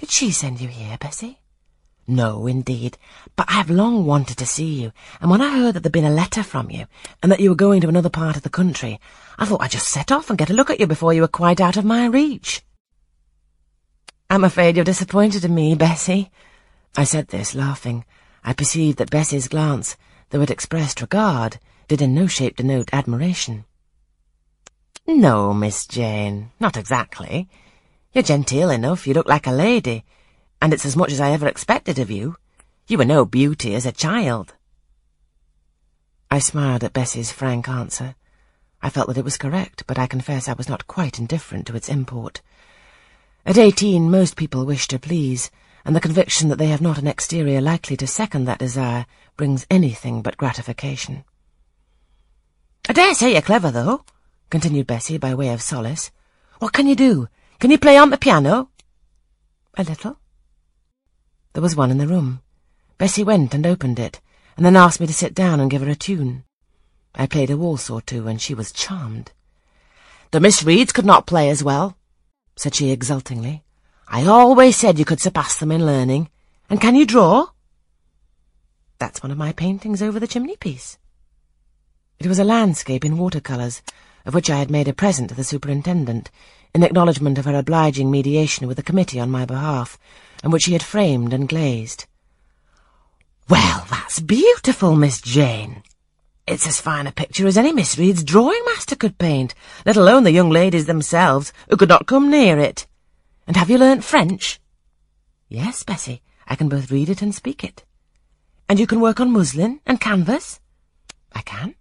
Did she send you here, Bessie? No, indeed. But I have long wanted to see you, and when I heard that there'd been a letter from you, and that you were going to another part of the country, I thought I'd just set off and get a look at you before you were quite out of my reach. I'm afraid you're disappointed in me, Bessie. I said this, laughing. I perceived that Bessie's glance, though it expressed regard, did in no shape denote admiration. No, Miss Jane, not exactly. You're genteel enough, you look like a lady, and it's as much as I ever expected of you. You were no beauty as a child. I smiled at Bessie's frank answer. I felt that it was correct, but I confess I was not quite indifferent to its import. At eighteen, most people wish to please, and the conviction that they have not an exterior likely to second that desire brings anything but gratification. I dare say you're clever, though, continued Bessie by way of solace. What can you do? Can you play on the piano? A little. There was one in the room. Bessie went and opened it, and then asked me to sit down and give her a tune. I played a waltz or two, and she was charmed. The Miss Reeds could not play as well, said she exultingly. I always said you could surpass them in learning. And can you draw? That's one of my paintings over the chimney-piece. It was a landscape in watercolours, of which I had made a present to the superintendent, in acknowledgment of her obliging mediation with the committee on my behalf, and which she had framed and glazed. Well, that's beautiful, Miss Jane. It's as fine a picture as any Miss Reed's drawing master could paint, let alone the young ladies themselves, who could not come near it. And have you learnt French? Yes, Bessie, I can both read it and speak it. And you can work on muslin and canvas? I can.